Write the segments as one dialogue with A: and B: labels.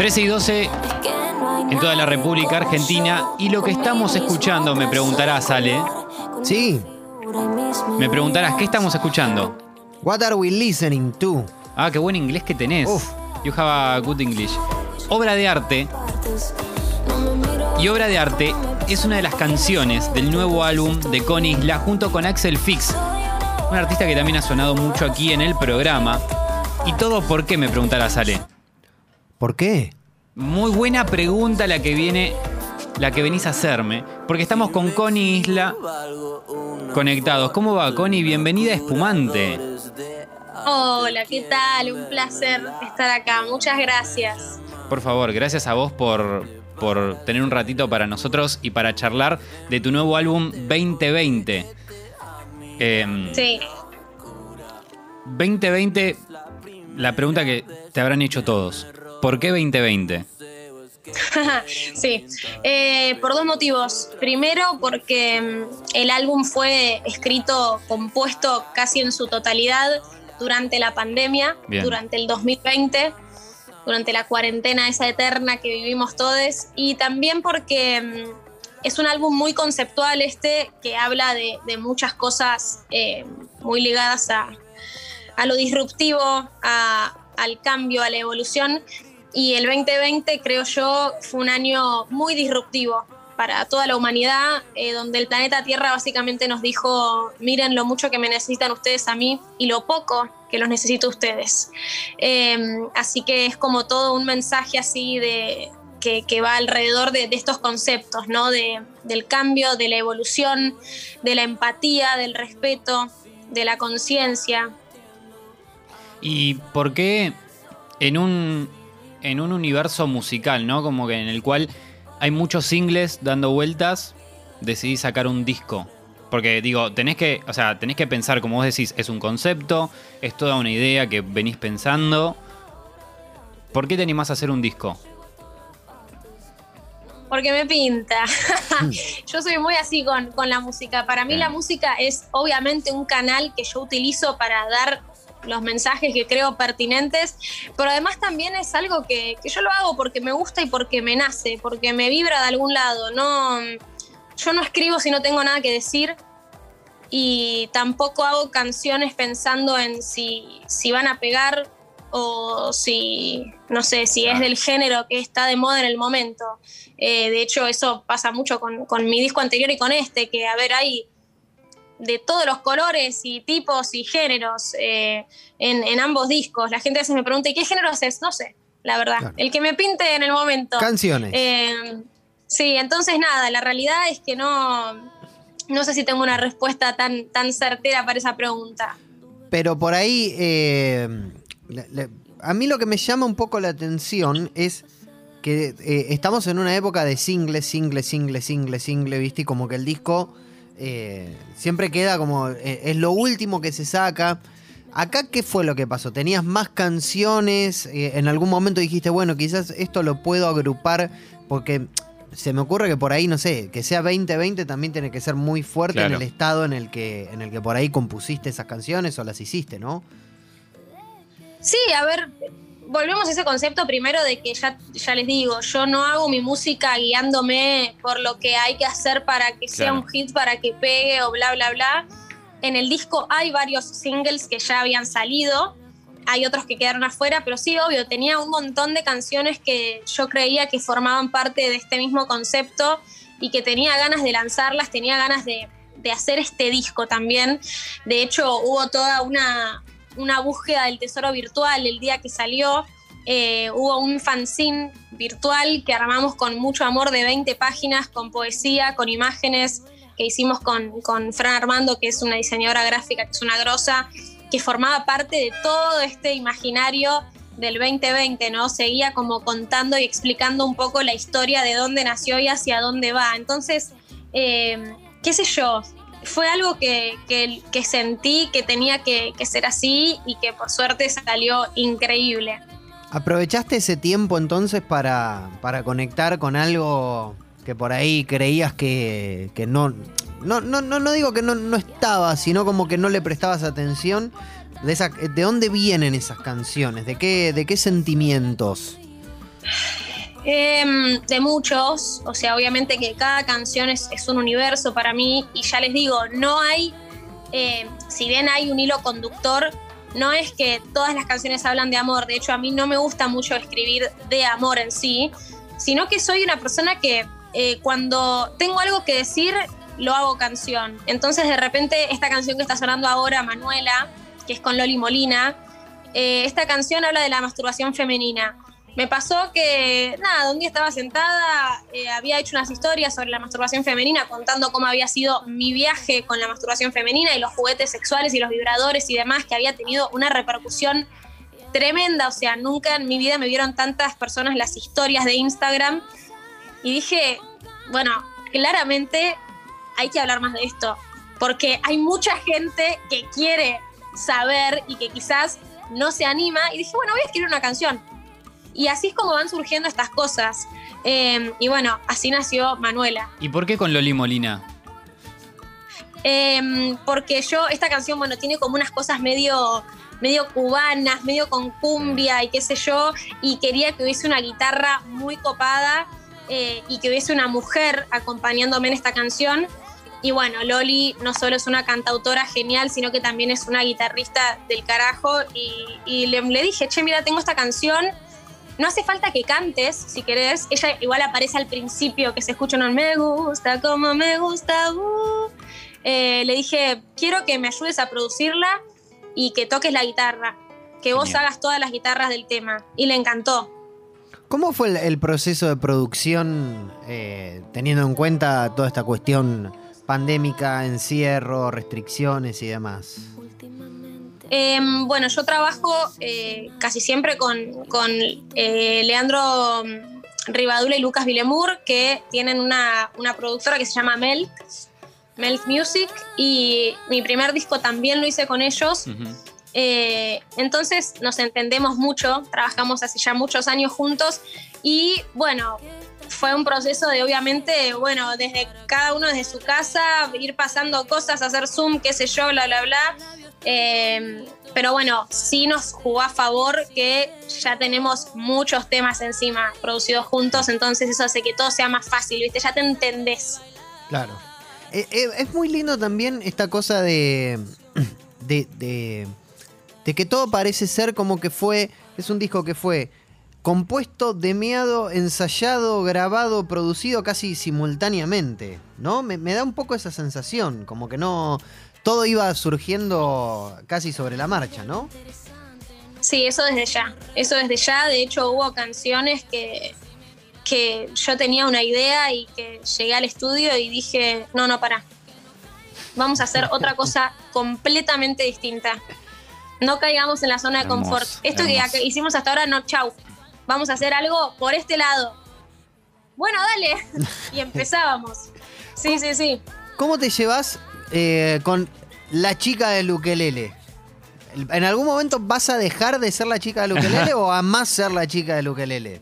A: 13 y 12 en toda la República Argentina. Y lo que estamos escuchando, me preguntarás, Ale.
B: Sí.
A: Me preguntarás, ¿qué estamos escuchando?
B: What are we listening to?
A: Ah, qué buen inglés que tenés.
B: Uf.
A: You have a good English. Obra de arte. Y Obra de arte es una de las canciones del nuevo álbum de Connie Isla junto con Axel Fix, un artista que también ha sonado mucho aquí en el programa. ¿Y todo por qué? Me preguntarás, Ale.
B: ¿Por qué?
A: Muy buena pregunta la que viene, la que venís a hacerme, porque estamos con Connie Isla conectados. ¿Cómo va, Connie? Bienvenida a Espumante.
C: Hola, ¿qué tal? Un placer estar acá. Muchas gracias.
A: Por favor, gracias a vos por, por tener un ratito para nosotros y para charlar de tu nuevo álbum 2020. Em,
C: Sí.
A: 2020, la pregunta que te habrán hecho todos. ¿Por qué 2020?
C: sí, Eh, por dos motivos. Primero, porque mm, el álbum fue escrito, compuesto casi en su totalidad durante la pandemia,
A: Bien.
C: durante el 2020, durante la cuarentena esa eterna que vivimos todos, y también porque mm, es un álbum muy conceptual este, que habla de, de muchas cosas eh, muy ligadas a, a lo disruptivo, a- al cambio, a la evolución. Y el 2020, creo yo, fue un año muy disruptivo para toda la humanidad, eh, donde el planeta Tierra básicamente nos dijo, miren lo mucho que me necesitan ustedes a mí y lo poco que los necesito a ustedes. Eh, así que es como todo un mensaje así de... Que, va alrededor de, de estos conceptos, ¿no? De- del cambio, de la evolución, de la empatía, del respeto, de la conciencia,
A: ¿Y por qué en un, en un universo musical, ¿no? Como que en el cual hay muchos singles dando vueltas, decidí sacar un disco. Porque digo, tenés que, o sea, tenés que pensar, como vos decís, es un concepto, es toda una idea que venís pensando. ¿Por qué te animás a hacer un disco?
C: Porque me pinta. yo soy muy así con, con la música. Para mí la música es obviamente un canal que yo utilizo para dar los mensajes que creo pertinentes, pero además también es algo que, que yo lo hago porque me gusta y porque me nace, porque me vibra de algún lado. No, yo no escribo si no tengo nada que decir y tampoco hago canciones pensando en si, si van a pegar o si, no sé, si es del género que está de moda en el momento. Eh, de hecho, eso pasa mucho con, con mi disco anterior y con este, que a ver, hay de todos los colores y tipos y géneros eh, en, en ambos discos. La gente a veces me pregunta, ¿y qué géneros es? No sé, la verdad.
B: Claro.
C: El que me pinte en el momento.
B: Canciones.
C: Eh, sí, entonces nada, la realidad es que no, no sé si tengo una respuesta tan, tan certera para esa pregunta.
B: Pero por ahí, eh, a mí lo que me llama un poco la atención es que estamos en una época de single, single, single, single, single, ¿viste? Y como que el disco eh, siempre queda como, eh, es lo último que se saca. Acá, ¿qué fue lo que pasó? ¿Tenías más canciones? Eh, en algún momento dijiste, bueno, quizás esto lo puedo agrupar porque se me ocurre que por ahí, no sé, que sea 2020 también tiene que ser muy fuerte en el estado en el, que, en el que por ahí compusiste esas canciones o las hiciste, ¿no?
C: Sí, a ver, volvemos a ese concepto primero de que ya, ya les digo, yo no hago mi música guiándome por lo que hay que hacer para que sea un hit, para que pegue o bla, bla, bla. En el disco hay varios singles que ya habían salido, hay otros que quedaron afuera, pero sí, obvio, tenía un montón de canciones que yo creía que formaban parte de este mismo concepto y que tenía ganas de lanzarlas, tenía ganas de, de hacer este disco también. De hecho, hubo toda una, una búsqueda del tesoro virtual el día que salió. Eh, hubo un fanzine virtual que armamos con mucho amor de 20 páginas, con poesía, con imágenes que hicimos con, con Fran Armando, que es una diseñadora gráfica, que es una grosa, que formaba parte de todo este imaginario del 2020, ¿no? Seguía como contando y explicando un poco la historia de dónde nació y hacia dónde va. Entonces, eh, qué sé yo, fue algo que, que- sentí que tenía que, que ser así y que por suerte salió increíble.
B: ¿Aprovechaste ese tiempo entonces para, para conectar con algo que por ahí creías que, que no, no, no, no, digo que no, no estaba, sino como que no le prestabas atención? ¿De, ¿De dónde vienen esas canciones? ¿De qué, de qué sentimientos?
C: Em, de muchos, o sea, obviamente que cada canción es, un universo para mí y ya les digo, no hay, eh, si bien hay un hilo conductor, no es que todas las canciones hablan de amor, de hecho a mí no me gusta mucho escribir de amor en sí, sino que soy una persona que eh, cuando tengo algo que decir, lo hago canción. Entonces de repente esta canción que está sonando ahora, Manuela, que es con Loli Molina, eh, esta canción habla de la masturbación femenina. Me pasó que, nada, un día estaba sentada, eh, había hecho unas historias sobre la masturbación femenina, contando cómo había sido mi viaje con la masturbación femenina y los juguetes sexuales y los vibradores y demás, que había tenido una repercusión tremenda. O sea, nunca en mi vida me vieron tantas personas las historias de Instagram. Y dije, bueno, claramente hay que hablar más de esto, porque hay mucha gente que quiere saber y que quizás no se anima. Y dije, bueno, voy a escribir una canción y así es como van surgiendo estas cosas. Em, y bueno, así nació Manuela.
A: ¿Y por qué con Loli Molina?
C: Em, porque yo, esta canción, bueno, tiene como unas cosas medio, medio cubanas, medio con cumbia y qué sé yo, y quería que hubiese una guitarra muy copada eh, y que hubiese una mujer acompañándome en esta canción. Y bueno, Loli no solo es una cantautora genial, sino que también es una guitarrista del carajo. Y, le, le dije, che, mira, tengo esta canción no hace falta que cantes, si querés. Ella igual aparece al principio, que se escucha un me gusta, como me gusta. Uh". Eh, le dije, quiero que me ayudes a producirla y que toques la guitarra, que vos hagas todas las guitarras del tema. Y le encantó.
B: ¿Cómo fue el, proceso de producción eh, teniendo en cuenta toda esta cuestión pandémica, encierro, restricciones y demás?
C: Em, bueno, yo trabajo eh, casi siempre con, eh, Leandro Ribadula y Lucas Villemur, que tienen una, productora que se llama Melk, Melk Music, y mi primer disco también lo hice con ellos. Eh, entonces nos entendemos mucho, trabajamos hace ya muchos años juntos y bueno, fue un proceso de obviamente, bueno, desde cada uno desde su casa, ir pasando cosas, hacer Zoom, qué sé yo, bla, bla, bla. Em, pero bueno, sí nos jugó a favor que ya tenemos muchos temas encima producidos juntos, entonces eso hace que todo sea más fácil, ¿viste? Ya te entendés.
B: Claro. Eh, eh, es muy lindo también esta cosa de, de, de, de, que todo parece ser como que fue, es un disco que fue compuesto, demeado, ensayado, grabado, producido casi simultáneamente, ¿no? Me, me da un poco esa sensación, como que no todo iba surgiendo casi sobre la marcha, ¿no?
C: Sí, eso desde ya. Eso desde ya. De hecho, hubo canciones que, que yo tenía una idea y que llegué al estudio y dije, no, no, para. Vamos a hacer otra cosa completamente distinta. No caigamos en la zona de confort. Esto que hicimos hasta ahora, no, chau. Vamos a hacer algo por este lado. Bueno, dale. y empezábamos. Sí, sí, sí.
B: ¿Cómo te llevas eh, con la chica del ukelele. ¿En algún momento vas a dejar de ser la chica del ukelele o a más ser la chica del ukelele?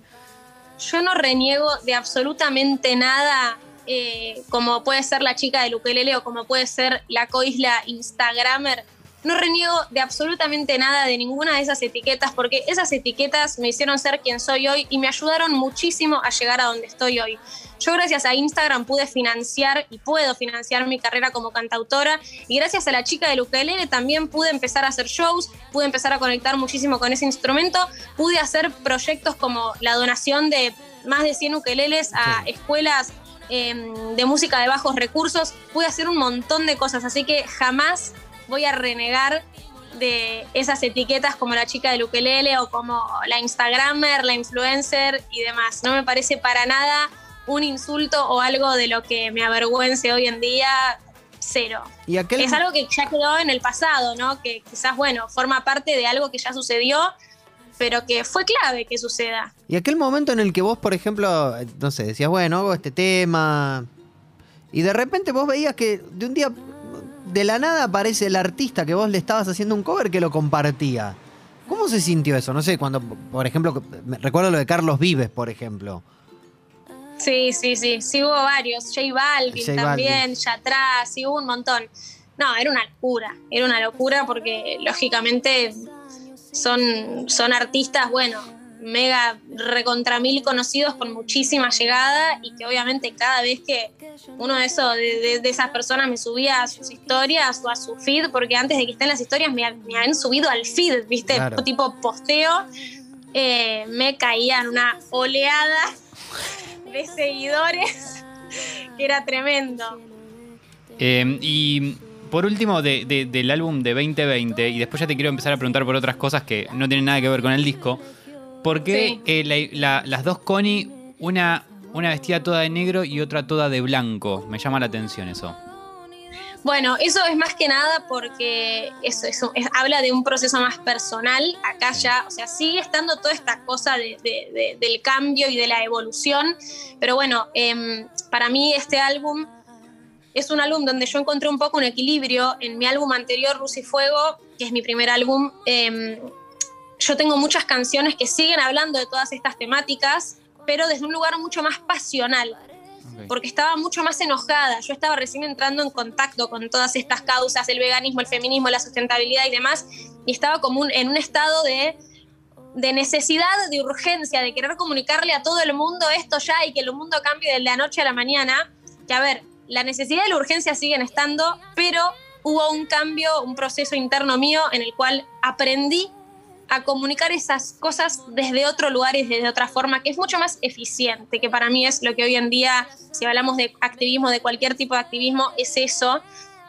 C: Yo no reniego de absolutamente nada, eh, como puede ser la chica del ukelele o como puede ser la coisla Instagramer. No reniego de absolutamente nada de ninguna de esas etiquetas porque esas etiquetas me hicieron ser quien soy hoy y me ayudaron muchísimo a llegar a donde estoy hoy. Yo gracias a Instagram pude financiar y puedo financiar mi carrera como cantautora y gracias a la chica del ukelele también pude empezar a hacer shows, pude empezar a conectar muchísimo con ese instrumento, pude hacer proyectos como la donación de más de 100 ukeleles a escuelas em, de música de bajos recursos, pude hacer un montón de cosas, así que jamás voy a renegar de esas etiquetas como la chica del ukelele o como la Instagramer, la influencer y demás. No me parece para nada un insulto o algo de lo que me avergüence hoy en día, cero. ¿Y Es algo que ya quedó en el pasado, ¿no? Que quizás, bueno, forma parte de algo que ya sucedió, pero que fue clave que suceda.
B: Y aquel momento en el que vos, por ejemplo, no sé, decías, bueno, hago este tema, y de repente vos veías que de un día, de la nada aparece el artista que vos le estabas haciendo un cover que lo compartía. ¿Cómo se sintió eso? No sé, cuando, por ejemplo, recuerdo lo de Carlos Vives, por ejemplo.
C: Sí, sí, sí, sí hubo varios. J Balvin también, ya atrás, sí hubo un montón. No, era una locura, era una locura porque lógicamente son, son artistas, bueno, mega recontra mil conocidos con muchísima llegada y que obviamente cada vez que uno de, esos, de, esas personas me subía a sus historias o a su feed, porque antes de que estén las historias me, habían subido al feed, ¿viste? Tipo posteo, eh, me caían una oleada de seguidores que era tremendo.
A: Eh, y por último, del álbum de 2020, y después ya te quiero empezar a preguntar por otras cosas que no tienen nada que ver con el disco, ¿por qué eh, las dos Connie, una, una vestida toda de negro y otra toda de blanco? Me llama la atención eso.
C: Bueno, eso es más que nada porque eso, habla de un proceso más personal. Acá ya, o sea, sigue estando toda esta cosa del cambio y de la evolución, pero bueno, em, para mí este álbum es un álbum donde yo encontré un poco un equilibrio. En mi álbum anterior, Luz y Fuego, que es mi primer álbum, em, yo tengo muchas canciones que siguen hablando de todas estas temáticas, pero desde un lugar mucho más pasional. Porque estaba mucho más enojada. Yo estaba recién entrando en contacto con todas estas causas, el veganismo, el feminismo, la sustentabilidad y demás, y estaba como en un estado de, de necesidad, de urgencia, de querer comunicarle a todo el mundo esto ya y que el mundo cambie de la noche a la mañana. Que a ver, la necesidad y la urgencia siguen estando, pero hubo un cambio, un proceso interno mío en el cual aprendí a comunicar esas cosas desde otro lugar y desde otra forma, que es mucho más eficiente, que para mí es lo que hoy en día, si hablamos de activismo, de cualquier tipo de activismo, es eso.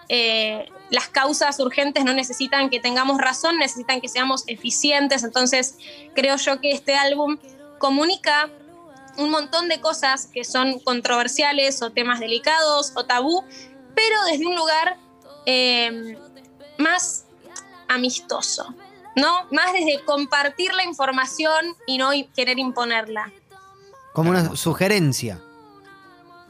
C: Eh, las causas urgentes no necesitan que tengamos razón, necesitan que seamos eficientes, entonces creo yo que este álbum comunica un montón de cosas que son controversiales o temas delicados o tabú, pero desde un lugar eh, más amistoso, ¿no? Más desde compartir la información y no querer imponerla.
B: Como una sugerencia.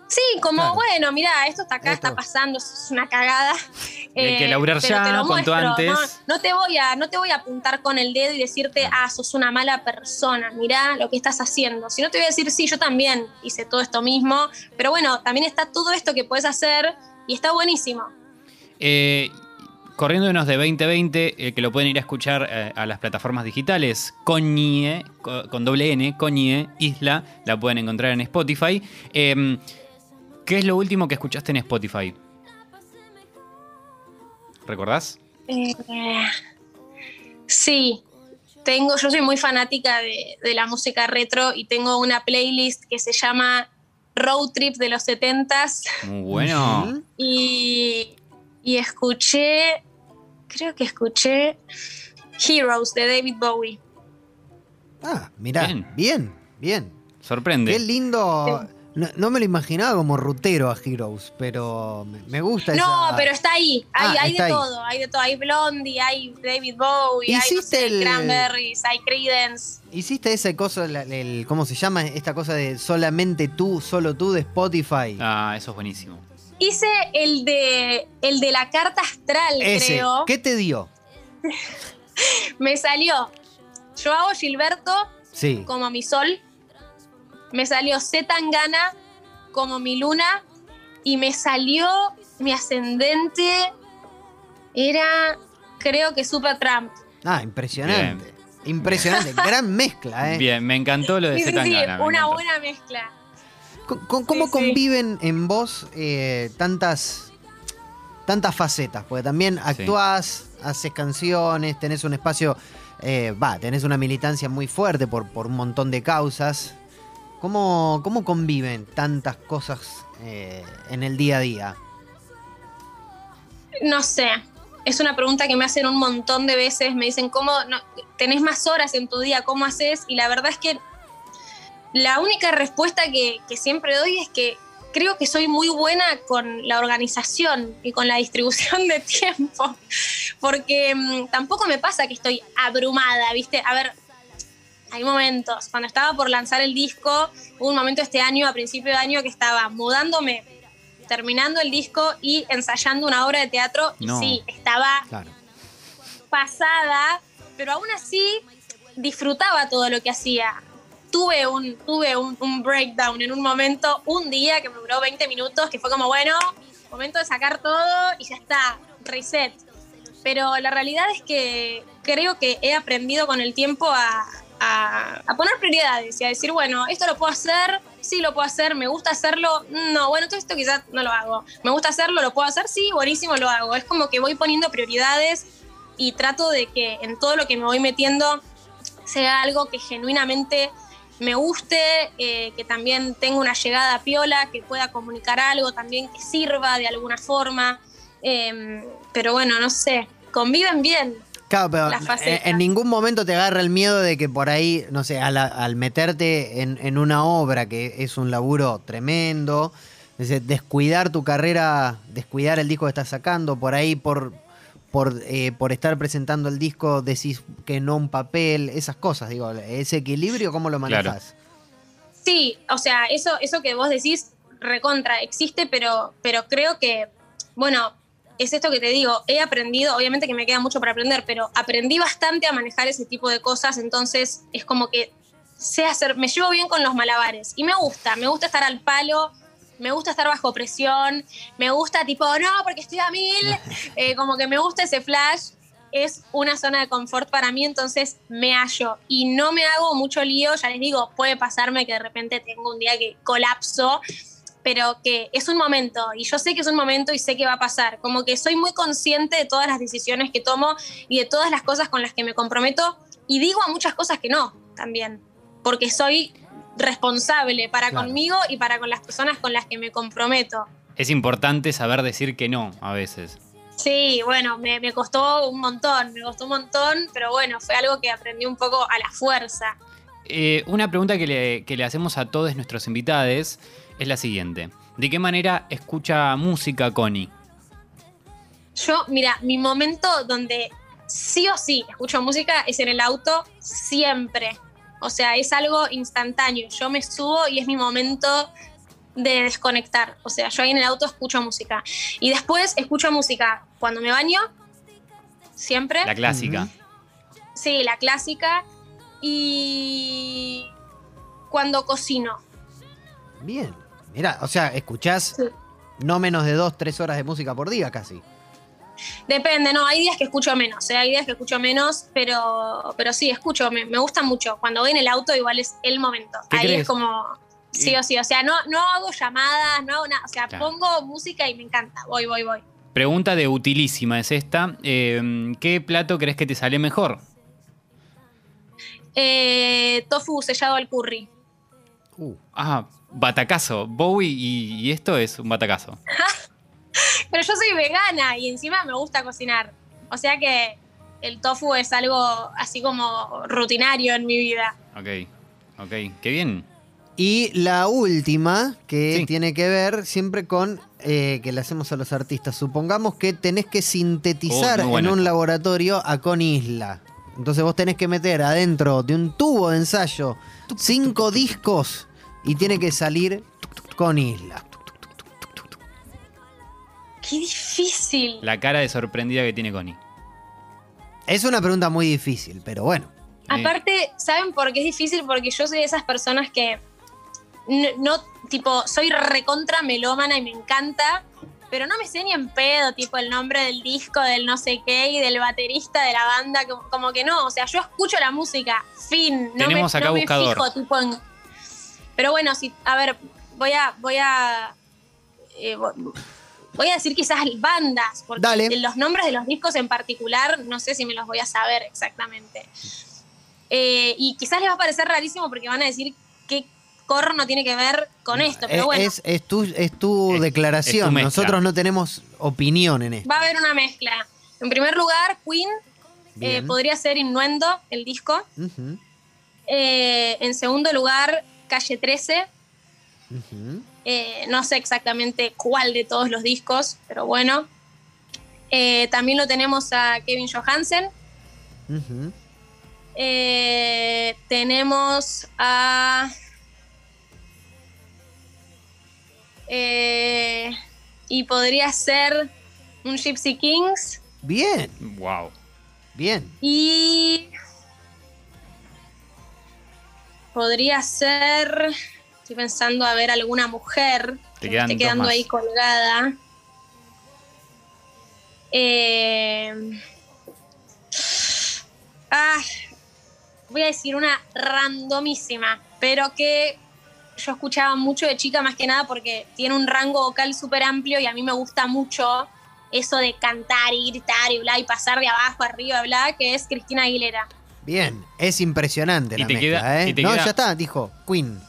C: Sí, como, bueno, mira, esto está acá, está pasando, es una cagada.
A: Hay que eh, laburar ya, cuanto antes.
C: No, te voy a, no te voy a apuntar con el dedo y decirte, ah, sos una mala persona, mirá lo que estás haciendo. Si no te voy a decir, sí, yo también hice todo esto mismo, pero bueno, también está todo esto que puedes hacer y está buenísimo.
A: Eh, corriéndonos de 2020, eh, que lo pueden ir a escuchar a las plataformas digitales, Coñie, con, doble N, Coñie, Isla, la pueden encontrar en Spotify. Em, ¿Qué es lo último que escuchaste en Spotify? ¿Recordás?
C: Eh, sí, tengo, yo soy muy fanática de, la música retro y tengo una playlist que se llama Road Trip de los 70s.
A: Muy bueno.
C: y, escuché, creo que escuché Heroes de David Bowie.
B: Ah, mira, bien, bien,
A: Sorprende.
B: Qué lindo. No, me lo imaginaba como rutero a Heroes, pero me gusta
C: No, pero está ahí. Hay, ah, hay de todo. Hay de todo. Hay Blondie, hay David Bowie, hay el... Cranberries, hay Creedence.
B: ¿Hiciste ese cosa, el, ¿cómo se llama? Esta cosa de solamente tú, solo tú de Spotify.
A: Ah, eso es buenísimo.
C: Hice el de, el de la carta astral, creo.
B: ¿Qué te dio?
C: me salió. Yo hago Gilberto sí. como mi sol me salió Z Tangana como mi luna y me salió mi ascendente, era creo que Super Trump.
B: Ah, impresionante. Impresionante, gran mezcla, ¿eh?
A: Bien, me encantó lo de Sí,
C: una buena mezcla.
B: ¿Cómo, conviven en vos eh, tantas, tantas facetas? Porque también actuás, haces canciones, tenés un espacio, eh, tenés una militancia muy fuerte por, por un montón de causas. ¿Cómo, cómo conviven tantas cosas eh, en el día a día?
C: No sé. Es una pregunta que me hacen un montón de veces. Me dicen, ¿cómo tenés más horas en tu día? ¿Cómo haces? Y la verdad es que la única respuesta que, siempre doy es que creo que soy muy buena con la organización y con la distribución de tiempo, porque mm, tampoco me pasa que estoy abrumada, ¿viste? A ver, hay momentos. Cuando estaba por lanzar el disco, hubo un momento este año, a principio de año, que estaba mudándome, terminando el disco y ensayando una obra de teatro. Y sí, estaba pasada, pero aún así disfrutaba todo lo que hacía. Tuve un, tuve un, breakdown en un momento, un día que me duró 20 minutos, que fue como, bueno, momento de sacar todo y ya está, reset. Pero la realidad es que creo que he aprendido con el tiempo a, a, a poner prioridades y a decir, bueno, esto lo puedo hacer, sí lo puedo hacer, me gusta hacerlo, no, bueno, todo esto quizás no lo hago. Me gusta hacerlo, lo puedo hacer, sí, buenísimo, lo hago. Es como que voy poniendo prioridades y trato de que en todo lo que me voy metiendo sea algo que genuinamente me guste, eh, que también tenga una llegada piola, que pueda comunicar algo también que sirva de alguna forma. Em, pero bueno, no sé, conviven bien.
B: Claro, pero
C: las
B: en, en ningún momento te agarra el miedo de que por ahí, no sé, al, al meterte en, en una obra que es un laburo tremendo, descuidar tu carrera, descuidar el disco que estás sacando, por ahí por, por, eh, por estar presentando el disco decís que no un papel, esas cosas, digo, ese equilibrio, ¿cómo lo
A: Claro.
B: manejas?
C: Sí, o sea, eso, eso que vos decís recontra existe, pero, pero creo que, bueno, es esto que te digo, he aprendido, obviamente que me queda mucho para aprender, pero aprendí bastante a manejar ese tipo de cosas, entonces es como que sé hacer, me llevo bien con los malabares y me gusta, me gusta estar al palo, me gusta estar bajo presión, me gusta tipo, no, porque estoy a mil, eh, como que me gusta ese flash, es una zona de confort para mí, entonces me hallo. Y no me hago mucho lío, ya les digo, puede pasarme que de repente tengo un día que colapso, pero que es un momento y yo sé que es un momento y sé que va a pasar, como que soy muy consciente de todas las decisiones que tomo y de todas las cosas con las que me comprometo y digo a muchas cosas que no también, porque soy responsable para
B: Claro.
C: conmigo y para con las personas con las que me comprometo.
A: Es importante saber decir que no a veces.
C: Sí, bueno, me, me costó un montón, me costó un montón, pero bueno, fue algo que aprendí un poco a la fuerza.
A: Eh, una pregunta que le, que le hacemos a todos nuestros invitados es la siguiente. ¿De qué manera escucha música Connie?
C: Yo, mira, mi momento donde sí o sí escucho música es en el auto siempre. O sea, es algo instantáneo. Yo me subo y es mi momento de desconectar. O sea, yo ahí en el auto escucho música. Y después escucho música cuando me baño, siempre.
A: La clásica.
C: Sí, la clásica. Y cuando cocino.
B: Bien. Mira, o sea, escuchás
C: Sí.
B: no menos de dos, tres horas de música por día casi.
C: Depende, no, hay días que escucho menos, ¿eh? hay días que escucho menos, pero, pero sí, escucho, me, me gusta mucho. Cuando voy en el auto igual es el momento.
A: ¿Qué
C: Ahí
A: crees?
C: es como sí o sí, o sea, no, no hago llamadas, no hago nada, o sea,
A: Claro.
C: pongo música y me encanta, voy, voy, voy.
A: Pregunta de utilísima es esta. Eh, ¿Qué plato crees que te sale mejor?
C: Eh, tofu sellado al curry.
B: Uh,
A: Ah, batacazo. Bowie y, y esto es un batacazo.
C: Pero yo soy vegana y encima me gusta cocinar. O sea que el tofu es algo así como rutinario en mi vida.
A: Ok, ok. Qué bien.
B: Y la última, que
A: Sí.
B: tiene que ver siempre con eh, que le hacemos a los artistas. Supongamos que tenés que sintetizar
A: Oh,
B: en un laboratorio a Con Isla. Entonces vos tenés que meter adentro de un tubo de ensayo cinco discos y tiene que salir con Isla.
C: ¡Qué difícil!
A: La cara de sorprendida que tiene Connie.
B: Es una pregunta muy difícil, pero bueno.
C: Aparte, ¿saben por qué es difícil? Porque yo soy de esas personas que no, no, tipo, soy recontra melómana y me encanta, pero no me sé ni en pedo, tipo, el nombre del disco, del no sé qué y del baterista de la banda, como, como que no, o sea, yo escucho la música, fin, no
A: Tenemos
C: me,
A: acá
C: no me
A: buscador.
C: fijo, tipo, en... Pero bueno, si, a ver, voy a, voy a, eh, voy a decir quizás bandas, porque
B: Dale.
C: los nombres de los discos en particular, no sé si me los voy a saber exactamente. Eh, y quizás les va a parecer rarísimo porque van a decir qué corno tiene que ver con esto, pero
B: es,
C: bueno,
B: es, es tu, es tu
A: Es-
B: declaración.
A: es tu mezcla.
B: Nosotros no tenemos opinión en esto.
C: va a haber una mezcla. En primer lugar, Queen eh, podría ser Innuendo, el disco. Eh, en segundo lugar, Calle 13.
B: ujú.
C: Eh, no sé exactamente cuál de todos los discos, pero bueno. Eh, también lo tenemos a Kevin Johansen. Eh, tenemos a. eh, y podría ser un Gypsy Kings.
B: Bien,
A: Wow.
B: bien.
C: Y. Podría ser. Estoy pensando a ver alguna mujer
A: Te
C: que esté quedando
A: más.
C: ahí colgada. Eh, ah, voy a decir una randomísima, pero que yo escuchaba mucho de chica más que nada porque tiene un rango vocal súper amplio y a mí me gusta mucho eso de cantar y gritar y bla y pasar de abajo arriba, bla, que es Cristina Aguilera.
B: Bien, es impresionante
A: Y
B: la
A: te
B: mezcla,
A: queda-
B: ¿eh?
A: y te
B: no,
A: queda-
B: ya está, dijo Queen.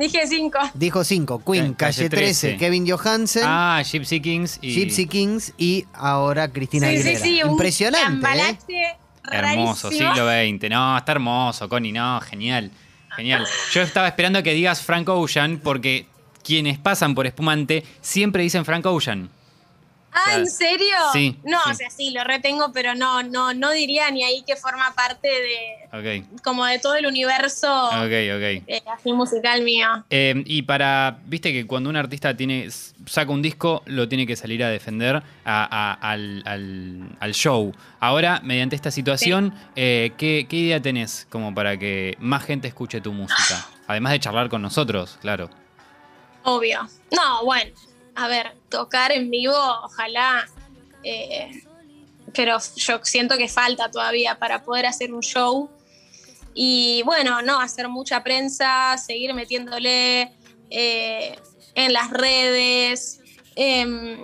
C: Dije cinco.
B: Dijo 5, Queen,
A: Ca-
B: Calle 13, Kevin Johansen,
A: Ah, Gypsy Kings y.
B: Gypsy Kings y ahora Cristina
C: Sí, sí,
B: Aguilera.
C: sí, un
B: Impresionante, ¿eh?
C: cambalache
A: Hermoso, siglo XX. No, está hermoso, Connie, no, genial. Genial. Yo estaba esperando que digas Frank Ocean porque quienes pasan por espumante siempre dicen Frank Ocean.
C: Ah. ¿en serio?
A: Sí,
C: No,
A: sí.
C: o sea, sí, lo retengo, pero no, no, no diría ni ahí que forma parte de
A: Ok,
C: como de todo el universo
A: ok, ok.
C: eh, así musical mío.
A: Eh, y para, viste que cuando un artista tiene saca un disco, lo tiene que salir a defender a- a- al, al- al show. Ahora, mediante esta situación, eh, ¿qué, qué idea tenés como para que más gente escuche tu música? Además de charlar con nosotros, claro.
C: Obvio. No, bueno, a ver, tocar en vivo, ojalá. eh, pero yo siento que falta todavía para poder hacer un show. Y bueno, no, hacer mucha prensa, seguir metiéndole eh, en las redes em,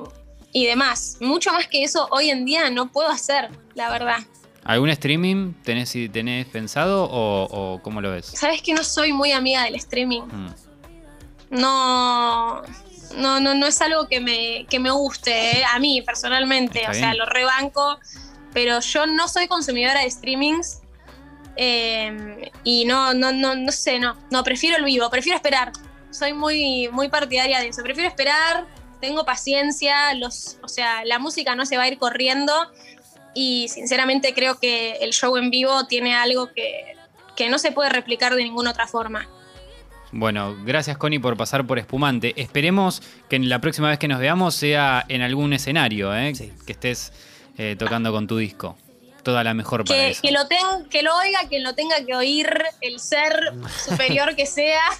C: y demás. Mucho más que eso hoy en día no puedo hacer, la verdad.
A: ¿Algún streaming tenés, tenés pensado o, o cómo lo ves?
C: Sabes que no soy muy amiga del streaming.
A: Mm.
C: no, no, no, no es algo que me, que me guste, ¿eh? a mí personalmente,
A: Está
C: o sea,
A: bien.
C: lo rebanco, pero yo no soy consumidora de streamings eh, y no, no, no, no sé, no, no, prefiero el vivo, prefiero esperar, soy muy, muy partidaria de eso, prefiero esperar, tengo paciencia, los, o sea, la música no se va a ir corriendo y sinceramente creo que el show en vivo tiene algo que, que no se puede replicar de ninguna otra forma.
A: Bueno, gracias Connie por pasar por Espumante. Esperemos que en la próxima vez que nos veamos sea en algún escenario, ¿eh?
B: Sí.
A: que estés eh, tocando con tu disco. Toda la mejor para
C: que,
A: eso.
C: que lo ten- que lo oiga, quien lo tenga que oír, el ser superior que sea.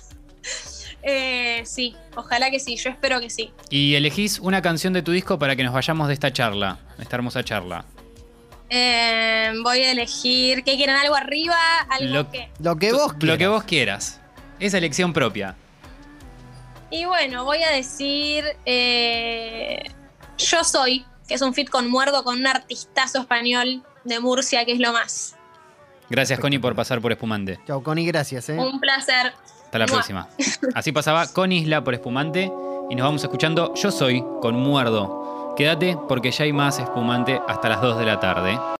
C: Eh, sí, ojalá que sí, yo espero que sí.
A: Y elegís una canción de tu disco para que nos vayamos de esta charla, de esta hermosa charla.
C: Eh, voy a elegir, ¿qué quieren? ¿Algo arriba? ¿Algo
A: Lo-
C: que?
B: Lo que vos
A: Lo
B: quieras.
A: que vos quieras. Esa elección propia.
C: Y bueno, voy a decir eh, Yo Soy, que es un fit con Muerdo con un artistazo español de Murcia, que es lo más.
A: Gracias Connie por pasar por Espumante.
B: Chau, Connie, gracias, ¿eh?
C: Un placer.
A: Hasta la
C: Mua.
A: próxima. Así pasaba con Isla por Espumante y nos vamos escuchando Yo Soy con Muerdo. Quédate porque ya hay más Espumante hasta las 2 de la tarde.